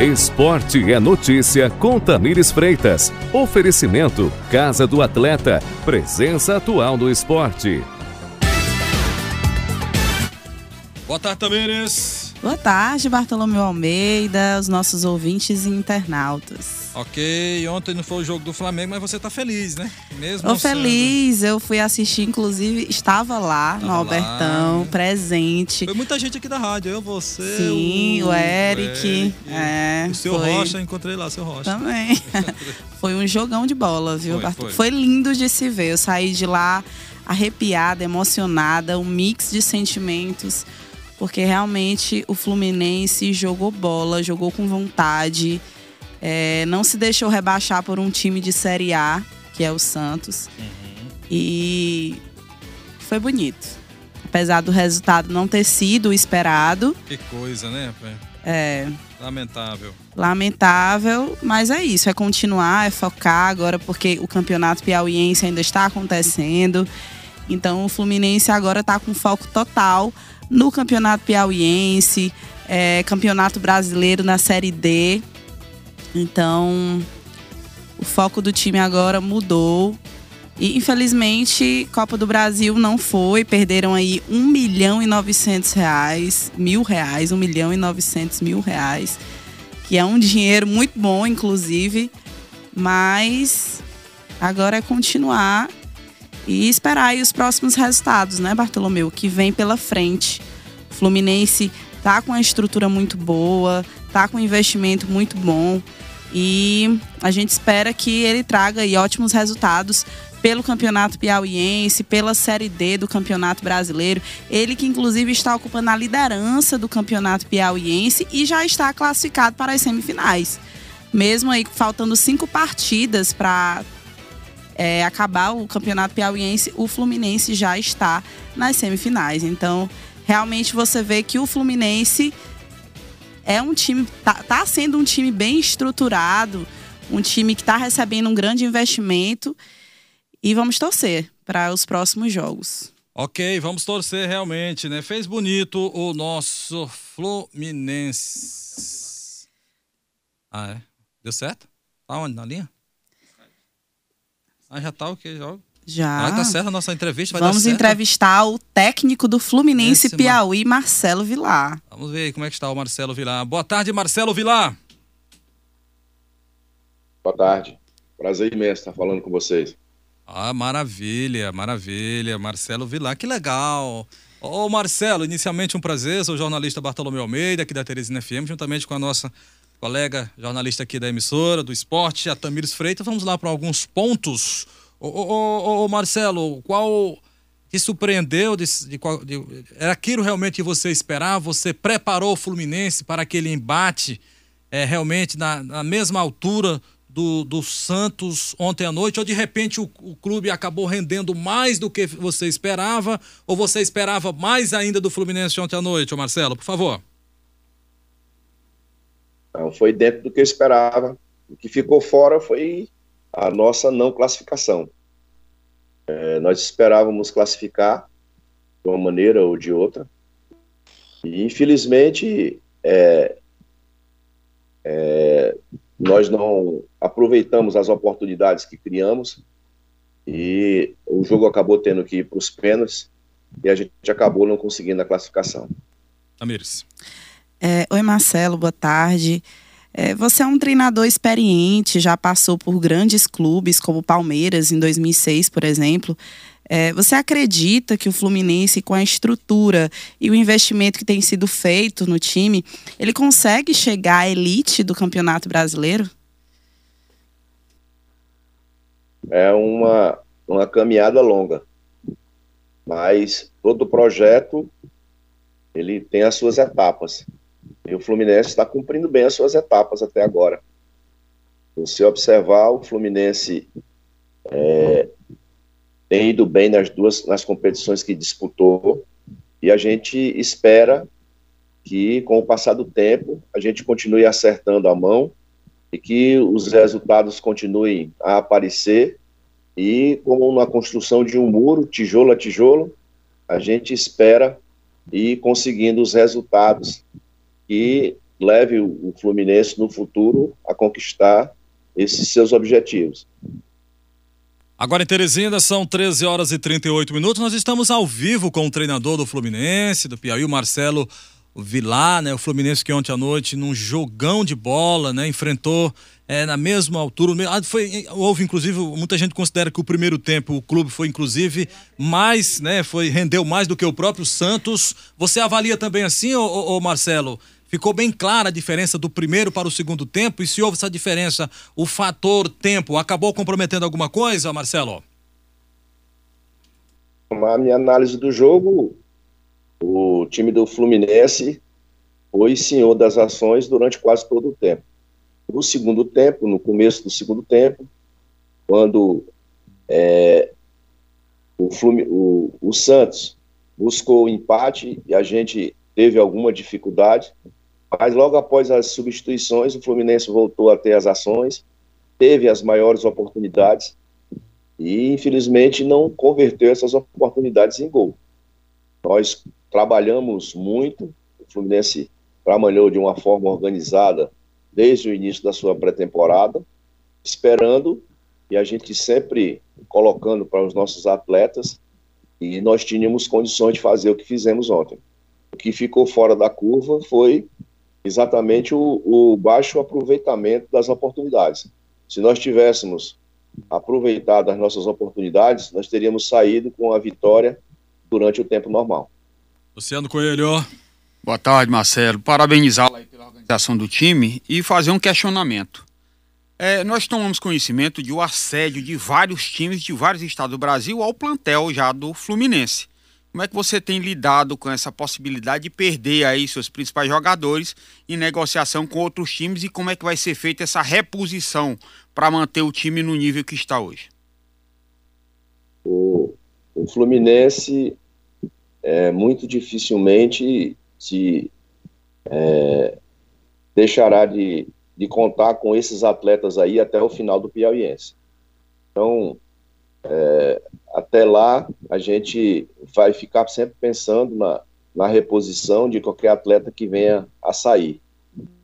Esporte é notícia com Tamires Freitas. Oferecimento Casa do Atleta. Presença atual do esporte. Boa tarde, Tamires. Boa tarde, Bartolomeu Almeida, os nossos ouvintes e internautas. Ok, ontem não foi o jogo do Flamengo, mas você tá feliz, né? Mesmo Tô feliz, eu fui assistir, inclusive estava lá Tava no Albertão, lá. presente. Foi muita gente aqui da rádio, eu, você, Sim, o, o Eric. O, Eric. É, o seu foi... Rocha, encontrei lá, seu Rocha. Também. foi um jogão de bola, viu? Foi, foi. foi lindo de se ver. Eu saí de lá arrepiada, emocionada, um mix de sentimentos porque realmente o Fluminense jogou bola, jogou com vontade, é, não se deixou rebaixar por um time de Série A, que é o Santos. Uhum. E foi bonito. Apesar do resultado não ter sido esperado. Que coisa, né? É. Lamentável. Lamentável, mas é isso, é continuar, é focar agora, porque o campeonato piauiense ainda está acontecendo. Então o Fluminense agora está com foco total no campeonato piauiense, é, campeonato brasileiro na Série D. Então, o foco do time agora mudou. E infelizmente, Copa do Brasil não foi. Perderam aí 1 milhão e 900 reais, mil reais, 1 milhão e 900 mil reais. Que é um dinheiro muito bom, inclusive. Mas agora é continuar e esperar aí os próximos resultados, né, Bartolomeu? Que vem pela frente. O Fluminense tá com uma estrutura muito boa, tá com um investimento muito bom. E a gente espera que ele traga aí ótimos resultados pelo Campeonato Piauiense, pela Série D do Campeonato Brasileiro. Ele que inclusive está ocupando a liderança do Campeonato Piauiense e já está classificado para as semifinais. Mesmo aí faltando cinco partidas para é, acabar o Campeonato Piauiense, o Fluminense já está nas semifinais. Então, realmente você vê que o Fluminense é um time, tá, tá sendo um time bem estruturado, um time que está recebendo um grande investimento e vamos torcer para os próximos jogos. Ok, vamos torcer realmente, né? Fez bonito o nosso Fluminense. Ah, é? Deu certo? Tá onde? Na linha? Ah, já tá o que? Jogo? Já. Vai dar certo a nossa entrevista? Vamos entrevistar o técnico do Fluminense Esse, Piauí, Marcelo Vilar. Vamos ver como é que está o Marcelo Vilar. Boa tarde, Marcelo Vilar. Boa tarde. Prazer imenso estar falando com vocês. Ah, maravilha, maravilha. Marcelo Vilar, que legal. Ô, Marcelo, inicialmente um prazer. Sou o jornalista Bartolomeu Almeida, aqui da Teresina FM, juntamente com a nossa colega jornalista aqui da emissora, do esporte, a Tamires Freitas. Vamos lá para alguns pontos Ô, ô, ô, Marcelo, qual te surpreendeu? De, de, de, era aquilo realmente que você esperava? Você preparou o Fluminense para aquele embate é, realmente na, na mesma altura do, do, Santos ontem à noite? Ou de repente o, o, clube acabou rendendo mais do que você esperava? Ou você esperava mais ainda do Fluminense ontem à noite, ô Marcelo? Por favor. Não, foi dentro do que eu esperava. O que ficou fora foi a nossa não classificação. É, nós esperávamos classificar de uma maneira ou de outra, e infelizmente é, é, nós não aproveitamos as oportunidades que criamos e o jogo acabou tendo que ir para os pênaltis e a gente acabou não conseguindo a classificação. Amires. É, oi Marcelo, boa tarde. É, você é um treinador experiente, já passou por grandes clubes como Palmeiras em 2006, por exemplo. É, você acredita que o Fluminense, com a estrutura e o investimento que tem sido feito no time, ele consegue chegar à elite do Campeonato Brasileiro? É uma, uma caminhada longa, mas todo projeto ele tem as suas etapas. E o Fluminense está cumprindo bem as suas etapas até agora. Se observar, o Fluminense é, tem ido bem nas duas nas competições que disputou e a gente espera que, com o passar do tempo, a gente continue acertando a mão e que os resultados continuem a aparecer e, como na construção de um muro, tijolo a tijolo, a gente espera ir conseguindo os resultados que leve o Fluminense no futuro a conquistar esses seus objetivos. Agora em Teresina são 13 horas e 38 minutos. Nós estamos ao vivo com o treinador do Fluminense, do Piauí, o Marcelo Vilar, né? O Fluminense que ontem à noite, num jogão de bola, né? Enfrentou é, na mesma altura. Ah, foi, houve, inclusive, muita gente considera que o primeiro tempo o clube foi, inclusive, mais, né? Foi, rendeu mais do que o próprio Santos. Você avalia também assim, ô, ô, ô Marcelo? Ficou bem clara a diferença do primeiro para o segundo tempo? E se houve essa diferença, o fator tempo acabou comprometendo alguma coisa, Marcelo? A minha análise do jogo, o time do Fluminense foi senhor das ações durante quase todo o tempo. No segundo tempo, no começo do segundo tempo, quando é, o, Flumin o, o Santos buscou o empate e a gente teve alguma dificuldade, mas logo após as substituições, o Fluminense voltou a ter as ações, teve as maiores oportunidades e, infelizmente, não converteu essas oportunidades em gol. Nós trabalhamos muito, o Fluminense trabalhou de uma forma organizada desde o início da sua pré-temporada, esperando e a gente sempre colocando para os nossos atletas e nós tínhamos condições de fazer o que fizemos ontem. O que ficou fora da curva foi exatamente o, o baixo aproveitamento das oportunidades. Se nós tivéssemos aproveitado as nossas oportunidades, nós teríamos saído com a vitória durante o tempo normal. Luciano Coelho. Boa tarde, Marcelo. Parabenizá-lo pela organização do time e fazer um questionamento. É, nós tomamos conhecimento de o um assédio de vários times de vários estados do Brasil ao plantel já do Fluminense. Como é que você tem lidado com essa possibilidade de perder aí seus principais jogadores em negociação com outros times e como é que vai ser feita essa reposição para manter o time no nível que está hoje? O, o Fluminense é, muito dificilmente se é, deixará de, de contar com esses atletas aí até o final do Piauiense. Então, é, até lá, a gente vai ficar sempre pensando na, na reposição de qualquer atleta que venha a sair.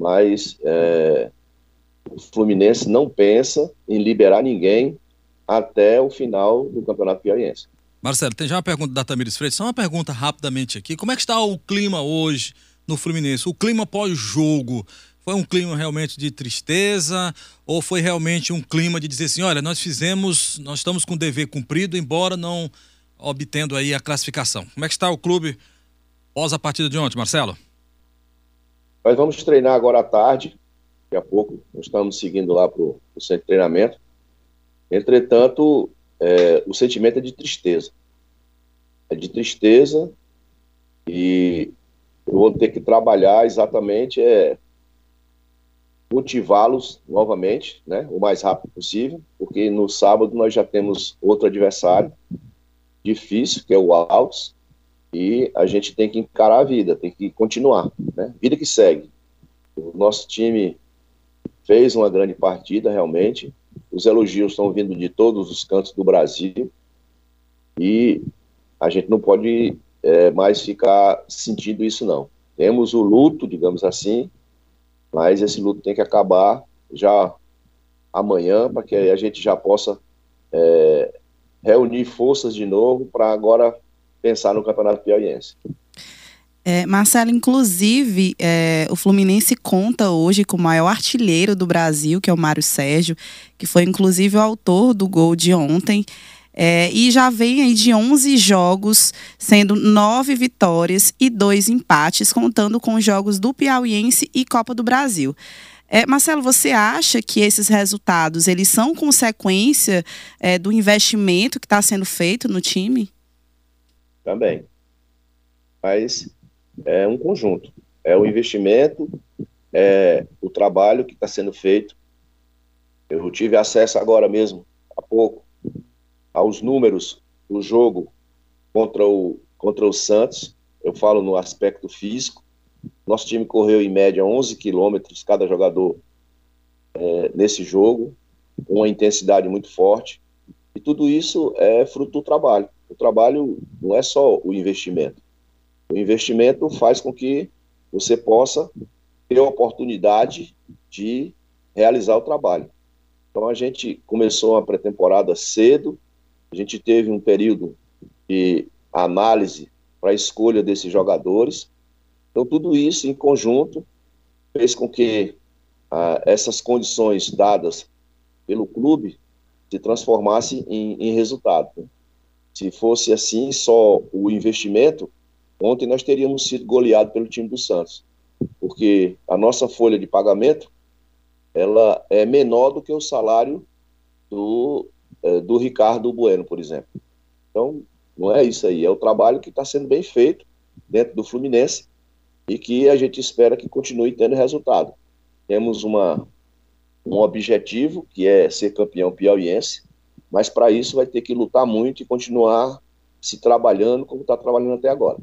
Mas é, o Fluminense não pensa em liberar ninguém até o final do Campeonato Piauiense. Marcelo, tem já uma pergunta da Tamires Freitas, só uma pergunta rapidamente aqui. Como é que está o clima hoje no Fluminense? O clima pós-jogo, foi um clima realmente de tristeza ou foi realmente um clima de dizer assim, olha, nós fizemos, nós estamos com o dever cumprido, embora não obtendo aí a classificação. Como é que está o clube pós a partida de ontem, Marcelo? Nós vamos treinar agora à tarde, daqui a pouco, nós estamos seguindo lá para o centro de treinamento. Entretanto, é, o sentimento é de tristeza. É de tristeza e eu vou ter que trabalhar exatamente é, motivá-los novamente, né, o mais rápido possível, porque no sábado nós já temos outro adversário difícil, que é o Altos, e a gente tem que encarar a vida, tem que continuar, né, vida que segue. O nosso time fez uma grande partida, realmente, os elogios estão vindo de todos os cantos do Brasil, e a gente não pode é, mais ficar sentindo isso, não. Temos o luto, digamos assim, mas esse luto tem que acabar já amanhã, para que a gente já possa é, reunir forças de novo para agora pensar no Campeonato Piauiense. É, Marcelo, inclusive, é, o Fluminense conta hoje com o maior artilheiro do Brasil, que é o Mário Sérgio, que foi inclusive o autor do gol de ontem. É, e já vem aí de 11 jogos, sendo nove vitórias e dois empates, contando com os jogos do Piauiense e Copa do Brasil. É, Marcelo, você acha que esses resultados eles são consequência é, do investimento que está sendo feito no time? Também. Mas é um conjunto. É o investimento, é o trabalho que está sendo feito. Eu tive acesso agora mesmo, há pouco, aos números do jogo contra o, contra o Santos, eu falo no aspecto físico, nosso time correu em média 11 quilômetros cada jogador é, nesse jogo, com uma intensidade muito forte, e tudo isso é fruto do trabalho. O trabalho não é só o investimento. O investimento faz com que você possa ter a oportunidade de realizar o trabalho. Então a gente começou a pré-temporada cedo, a gente teve um período de análise para a escolha desses jogadores. Então tudo isso em conjunto fez com que ah, essas condições dadas pelo clube se transformassem em, em resultado. Se fosse assim, só o investimento, ontem nós teríamos sido goleados pelo time do Santos, porque a nossa folha de pagamento ela é menor do que o salário do, é, do Ricardo Bueno, por exemplo. Então, não é isso aí, é o trabalho que está sendo bem feito dentro do Fluminense e que a gente espera que continue tendo resultado. Temos uma, um objetivo que é ser campeão piauiense, mas para isso vai ter que lutar muito e continuar se trabalhando como está trabalhando até agora.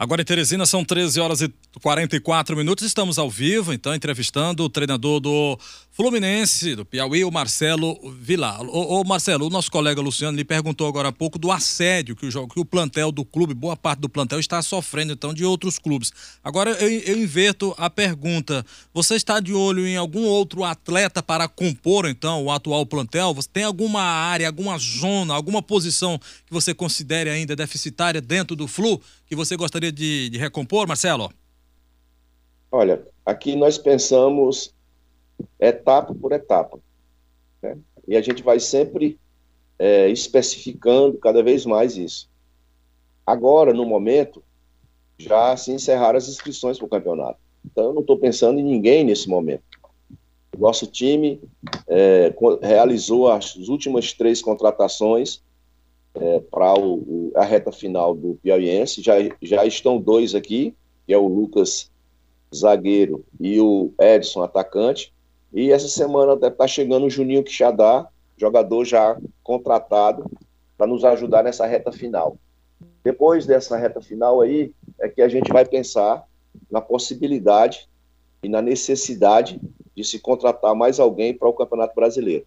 Agora em Teresina são 13 horas e 44 minutos. Estamos ao vivo, então, entrevistando o treinador do Fluminense, do Piauí, o Marcelo Vilar. Ô, Marcelo, o nosso colega Luciano lhe perguntou agora há pouco do assédio que o, que o plantel do clube, boa parte do plantel, está sofrendo, então, de outros clubes. Agora eu, eu inverto a pergunta. Você está de olho em algum outro atleta para compor, então, o atual plantel? Você tem alguma área, alguma zona, alguma posição que você considere ainda deficitária dentro do Flu que você gostaria de, de recompor, Marcelo? Olha, aqui nós pensamos etapa por etapa. Né? E a gente vai sempre é, especificando cada vez mais isso. Agora, no momento, já se encerraram as inscrições para o campeonato. Então, eu não estou pensando em ninguém nesse momento. O nosso time é, realizou as últimas três contratações é, para a reta final do Piauiense. Já, já estão dois aqui, que é o Lucas zagueiro e o Edson atacante. E essa semana deve estar chegando o Juninho Quixadá, jogador já contratado para nos ajudar nessa reta final. Depois dessa reta final aí, é que a gente vai pensar na possibilidade e na necessidade de se contratar mais alguém para o Campeonato Brasileiro.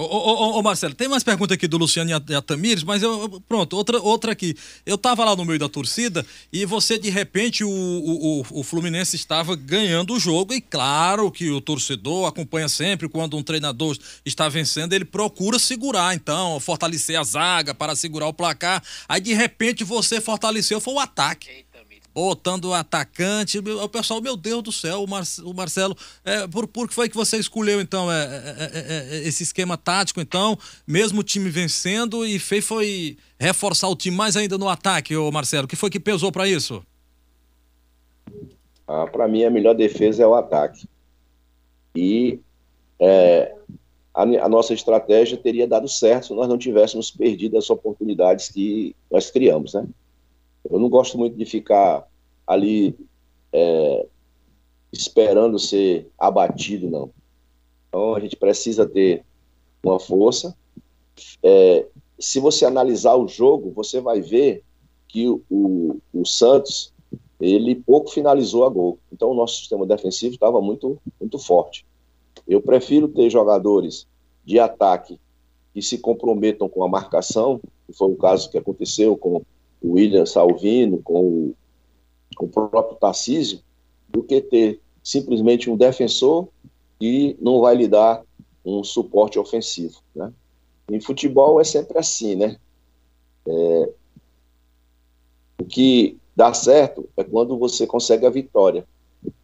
Ô, ô, ô, Marcelo, tem mais pergunta aqui do Luciano e a Tamires, mas eu. Pronto, outra, outra aqui. Eu tava lá no meio da torcida e você, de repente, o, o, o Fluminense estava ganhando o jogo, e claro que o torcedor acompanha sempre quando um treinador está vencendo, ele procura segurar, então, fortalecer a zaga para segurar o placar. Aí, de repente, você fortaleceu, foi o ataque botando o atacante. O pessoal, meu Deus do céu, o, Mar, o Marcelo, é, por, por que foi que você escolheu, então, é, é, é, esse esquema tático, então, mesmo o time vencendo, e fez foi reforçar o time mais ainda no ataque, ô Marcelo? O que foi que pesou para isso? Ah, para mim, a melhor defesa é o ataque. E é, a, a, nossa estratégia teria dado certo se nós não tivéssemos perdido as oportunidades que nós criamos, né? Eu não gosto muito de ficar ali é, esperando ser abatido, não. Então a gente precisa ter uma força. É, se você analisar o jogo, você vai ver que o, o, o, Santos ele pouco finalizou a gol. Então o nosso sistema defensivo estava muito muito forte. Eu prefiro ter jogadores de ataque que se comprometam com a marcação, que foi o caso que aconteceu com o William Salvino, com o, com o próprio Tarcísio, do que ter simplesmente um defensor e não vai lhe dar um suporte ofensivo. Né? Em futebol é sempre assim, né? É, o que dá certo é quando você consegue a vitória.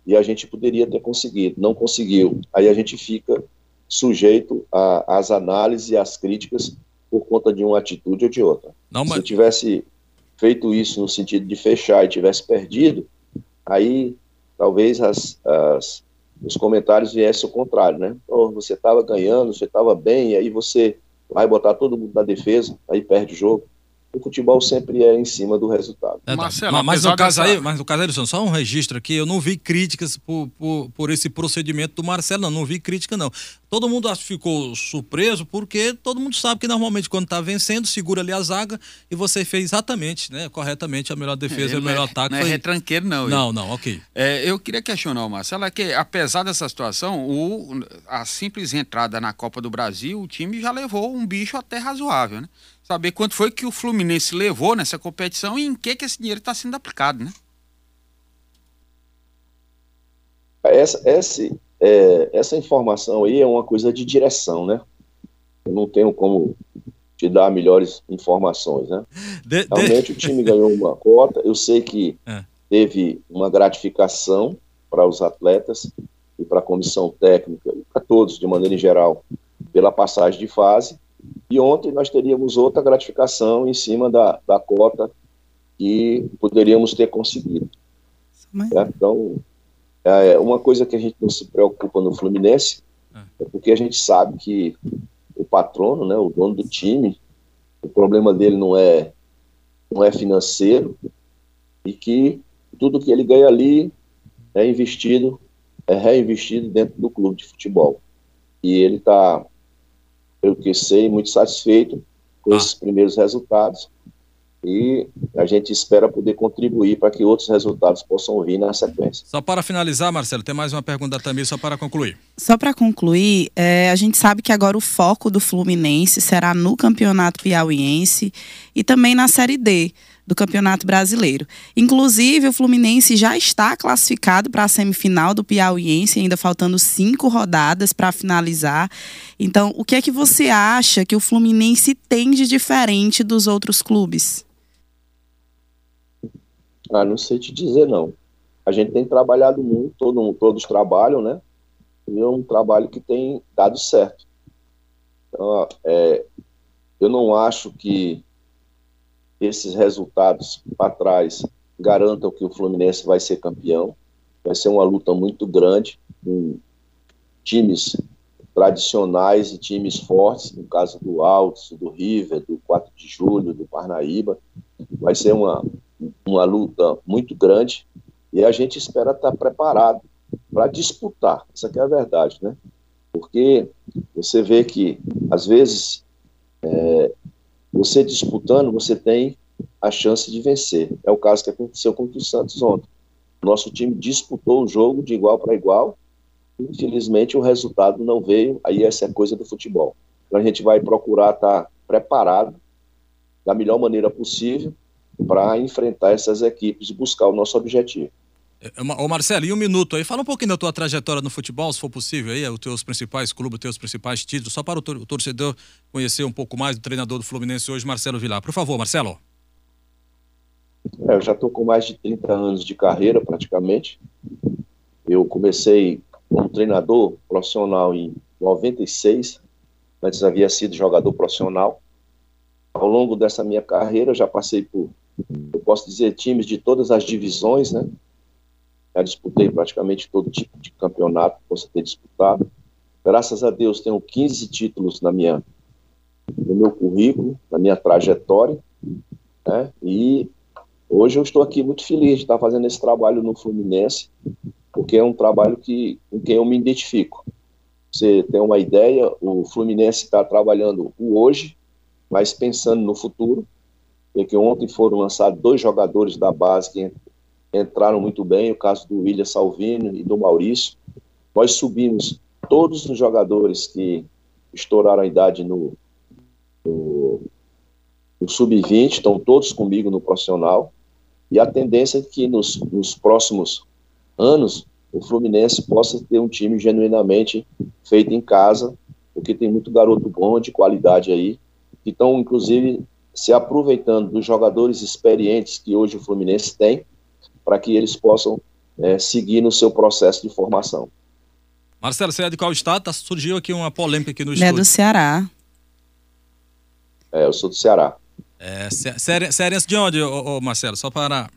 E a gente poderia ter conseguido, não conseguiu. Aí a gente fica sujeito às análises e às críticas por conta de uma atitude ou de outra. Não, mas... Se tivesse feito isso no sentido de fechar e tivesse perdido, aí talvez as, as, os comentários viessem ao contrário, né? Oh, você estava ganhando, você estava bem, e aí você vai botar todo mundo na defesa, aí perde o jogo o futebol sempre é em cima do resultado. É, tá. Marcelo, mas, no caso dessa... aí, mas no caso aí, só um registro aqui, eu não vi críticas por, por, por, esse procedimento do Marcelo, não, não vi crítica não. Todo mundo ficou surpreso porque todo mundo sabe que normalmente quando está vencendo, segura ali a zaga e você fez exatamente, né, corretamente a melhor defesa e o melhor é, ataque. Não é foi... é retranqueiro não. Não, não, ok. É, eu queria questionar o Marcelo, é que apesar dessa situação, o, a simples entrada na Copa do Brasil, o time já levou um bicho até razoável, né? Saber quanto foi que o Fluminense levou nessa competição e em que, que esse dinheiro está sendo aplicado, né? Essa, essa, é, essa informação aí é uma coisa de direção, né? Eu não tenho como te dar melhores informações, né? De, Realmente de... o time ganhou uma cota. Eu sei que é. teve uma gratificação para os atletas e para a comissão técnica e para todos de maneira geral pela passagem de fase. E ontem nós teríamos outra gratificação em cima da, da cota que poderíamos ter conseguido. É, então, é uma coisa que a gente não se preocupa no Fluminense é porque a gente sabe que o patrono, né, o dono do time, o problema dele não é não é financeiro e que tudo que ele ganha ali é investido, é reinvestido dentro do clube de futebol. E ele está, pelo que sei, muito satisfeito com ah. esses primeiros resultados e a gente espera poder contribuir para que outros resultados possam vir na sequência. Só para finalizar, Marcelo, tem mais uma pergunta também, só para concluir. Só para concluir, é, a gente sabe que agora o foco do Fluminense será no Campeonato Piauiense e também na Série D do Campeonato Brasileiro. Inclusive, o Fluminense já está classificado para a semifinal do Piauiense, ainda faltando cinco rodadas para finalizar. Então, o que é que você acha que o Fluminense tem de diferente dos outros clubes? Ah, não sei te dizer, não. A gente tem trabalhado muito, todo, todos trabalham, né? E é um trabalho que tem dado certo. Então, é, eu não acho que esses resultados para trás garantam que o Fluminense vai ser campeão. Vai ser uma luta muito grande com times tradicionais e times fortes, no caso do Altos, do River, do 4 de Julho, do Parnaíba. Vai ser uma, uma luta muito grande e a gente espera estar preparado para disputar. Essa é a verdade, né? Porque você vê que, às vezes, é, você disputando, você tem a chance de vencer. É o caso que aconteceu com o Santos ontem. Nosso time disputou o jogo de igual para igual. Infelizmente, o resultado não veio. Aí, essa é coisa do futebol. Então, a gente vai procurar estar preparado da melhor maneira possível para enfrentar essas equipes e buscar o nosso objetivo. É, ô Marcelo, e um minuto aí, fala um pouquinho da tua trajetória no futebol, se for possível aí, os teus principais clubes, os teus principais títulos, só para o torcedor conhecer um pouco mais do treinador do Fluminense hoje, Marcelo Vilar. Por favor, Marcelo. É, eu já estou com mais de 30 anos de carreira, praticamente. Eu comecei como treinador profissional em 96, antes havia sido jogador profissional. Ao longo dessa minha carreira, já passei por eu posso dizer, times de todas as divisões, né? Já disputei praticamente todo tipo de campeonato que possa ter disputado. Graças a Deus, tenho 15 títulos na minha, no meu currículo, na minha trajetória, né? E hoje eu estou aqui muito feliz de estar fazendo esse trabalho no Fluminense, porque é um trabalho que, com quem eu me identifico. Você tem uma ideia, o Fluminense está trabalhando o hoje, mas pensando no futuro, é que ontem foram lançados dois jogadores da base que entraram muito bem, o caso do William Salvino e do Maurício. Nós subimos todos os jogadores que estouraram a idade no, no, no sub-20, estão todos comigo no profissional. E a tendência é que nos, nos próximos anos o Fluminense possa ter um time genuinamente feito em casa, porque tem muito garoto bom, de qualidade aí, que estão, inclusive, se aproveitando dos jogadores experientes que hoje o Fluminense tem, para que eles possam é, seguir no seu processo de formação. Marcelo, você é de qual estado? Tá, surgiu aqui uma polêmica aqui no Ele é do Ceará. É, eu sou do Ceará. É, cearense de onde, ô, ô, Marcelo? Só para...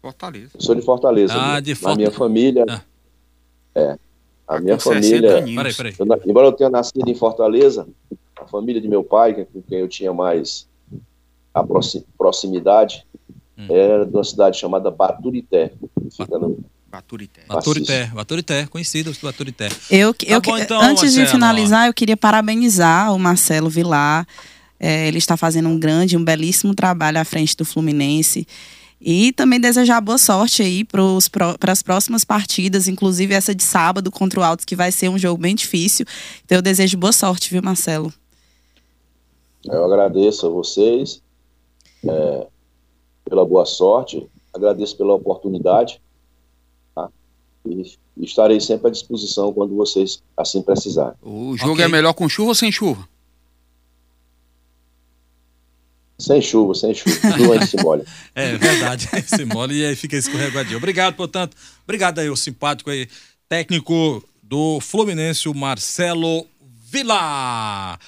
Fortaleza. Eu sou de Fortaleza. Ah, de Fortaleza. A minha família... Ah. É, a minha família... Peraí, peraí. Eu, embora eu tenha nascido em Fortaleza, a família de meu pai, com quem eu tinha mais a proximidade, hum. era de uma cidade chamada Baturité. Fica no, Baturité. Baturité, Baturité, conhecido Baturité. Eu, tá eu, bom, então, antes Marcelo, de finalizar, eu queria parabenizar o Marcelo Vilar. É, ele está fazendo um grande, um belíssimo trabalho à frente do Fluminense. E também desejar boa sorte aí para as próximas partidas, inclusive essa de sábado contra o Altos, que vai ser um jogo bem difícil. Então eu desejo boa sorte, viu, Marcelo? Eu agradeço a vocês é, pela boa sorte, agradeço pela oportunidade. Tá? E estarei sempre à disposição quando vocês assim precisarem. O jogo Ok. é melhor com chuva ou sem chuva? Sem chuva, sem chuva. Doente simbólico. É verdade, esse mole e aí fica escorregadinho. Obrigado, portanto. Obrigado aí, o simpático aí, técnico do Fluminense, o Marcelo Vila.